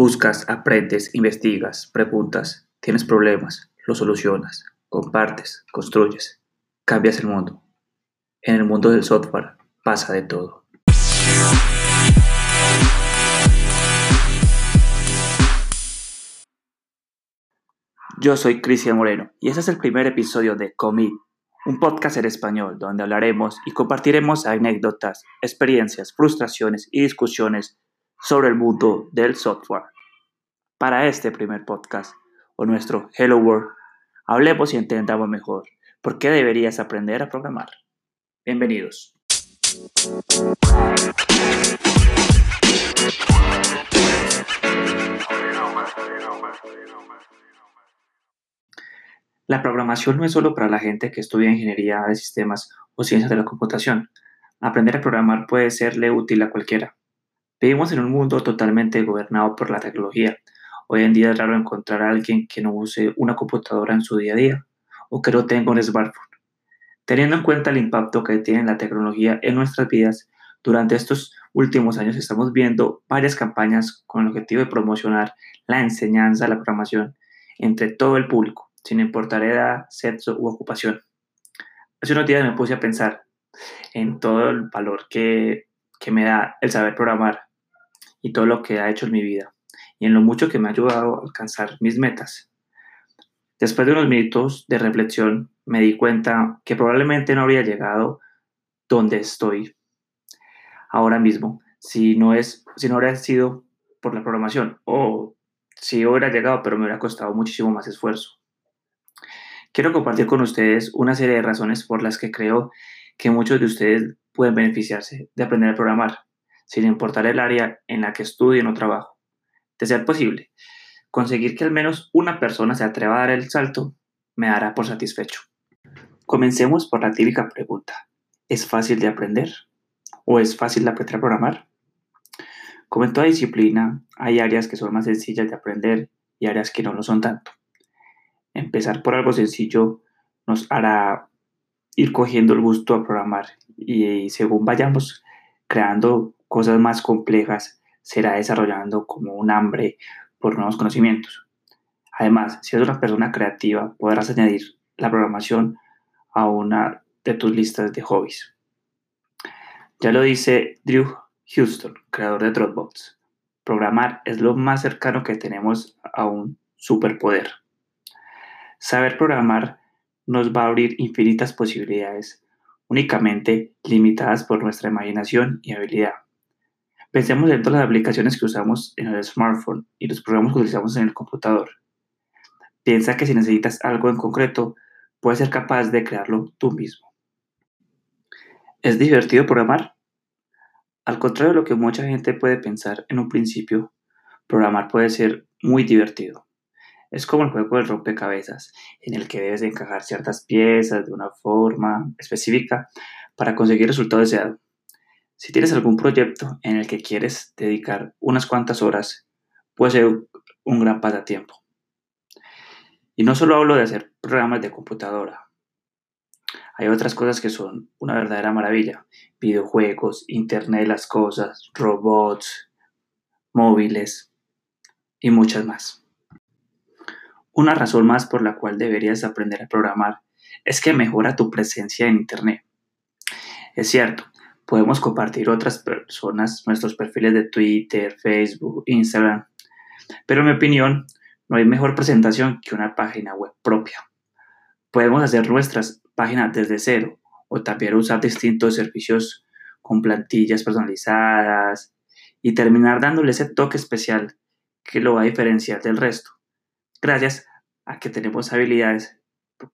Buscas, aprendes, investigas, preguntas, tienes problemas, los solucionas, compartes, construyes, cambias el mundo. En el mundo del software pasa de todo. Yo soy Cristian Moreno y este es el primer episodio de Commit, un podcast en español donde hablaremos y compartiremos anécdotas, experiencias, frustraciones y discusiones sobre el mundo del software. Para este primer podcast, o nuestro Hello World, hablemos y entendamos mejor por qué deberías aprender a programar. Bienvenidos. La programación no es solo para la gente que estudia ingeniería de sistemas o ciencias de la computación. Aprender a programar puede serle útil a cualquiera. Vivimos en un mundo totalmente gobernado por la tecnología. Hoy en día es raro encontrar a alguien que no use una computadora en su día a día o que no tenga un smartphone. Teniendo en cuenta el impacto que tiene la tecnología en nuestras vidas, durante estos últimos años estamos viendo varias campañas con el objetivo de promocionar la enseñanza la programación entre todo el público sin importar edad, sexo u ocupación. Hace unos días me puse a pensar en todo el valor que, me da el saber programar y todo lo que ha hecho en mi vida y en lo mucho que me ha ayudado a alcanzar mis metas. Después de unos minutos de reflexión me di cuenta que probablemente no habría llegado donde estoy ahora mismo si no, es, si no hubiera sido por la programación o si hubiera llegado pero me hubiera costado muchísimo más esfuerzo. Quiero compartir con ustedes una serie de razones por las que creo que muchos de ustedes pueden beneficiarse de aprender a programar, sin importar el área en la que estudien o trabajo. De ser posible, conseguir que al menos una persona se atreva a dar el salto me dará por satisfecho. Comencemos por la típica pregunta. ¿Es fácil de aprender? ¿O es fácil de aprender a programar? Como en toda disciplina, hay áreas que son más sencillas de aprender y áreas que no lo son tanto. Empezar por algo sencillo nos hará ir cogiendo el gusto a programar y según vayamos creando cosas más complejas, será desarrollando como un hambre por nuevos conocimientos. Además, si eres una persona creativa, podrás añadir la programación a una de tus listas de hobbies. Ya lo dice Drew Houston, creador de Dropbox. Programar es lo más cercano que tenemos a un superpoder. Saber programar nos va a abrir infinitas posibilidades, únicamente limitadas por nuestra imaginación y habilidad. Pensemos en todas las aplicaciones que usamos en el smartphone y los programas que utilizamos en el computador. Piensa que si necesitas algo en concreto, puedes ser capaz de crearlo tú mismo. ¿Es divertido programar? Al contrario de lo que mucha gente puede pensar en un principio, programar puede ser muy divertido. Es como el juego del rompecabezas, en el que debes encajar ciertas piezas de una forma específica para conseguir el resultado deseado. Si tienes algún proyecto en el que quieres dedicar unas cuantas horas, puede ser un gran pasatiempo. Y no solo hablo de hacer programas de computadora. Hay otras cosas que son una verdadera maravilla. Videojuegos, Internet de las Cosas, robots, móviles y muchas más. Una razón más por la cual deberías aprender a programar es que mejora tu presencia en Internet. Es cierto, podemos compartir otras personas nuestros perfiles de Twitter, Facebook, Instagram, pero en mi opinión no hay mejor presentación que una página web propia. Podemos hacer nuestras páginas desde cero o también usar distintos servicios con plantillas personalizadas y terminar dándole ese toque especial que lo va a diferenciar del resto gracias a que tenemos habilidades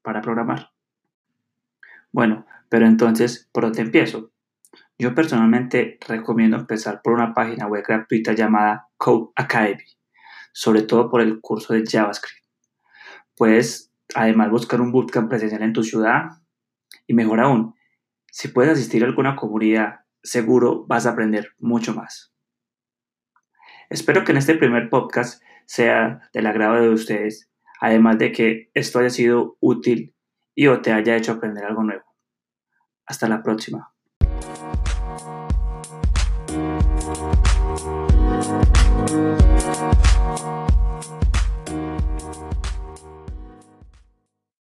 para programar. Bueno, pero entonces, ¿por dónde empiezo? Yo personalmente recomiendo empezar por una página web gratuita llamada Code Academy, sobre todo por el curso de JavaScript. Puedes además buscar un bootcamp presencial en tu ciudad y mejor aún, si puedes asistir a alguna comunidad, seguro vas a aprender mucho más. Espero que en este primer podcast sea del agrado de ustedes, además de que esto haya sido útil y o te haya hecho aprender algo nuevo. Hasta la próxima.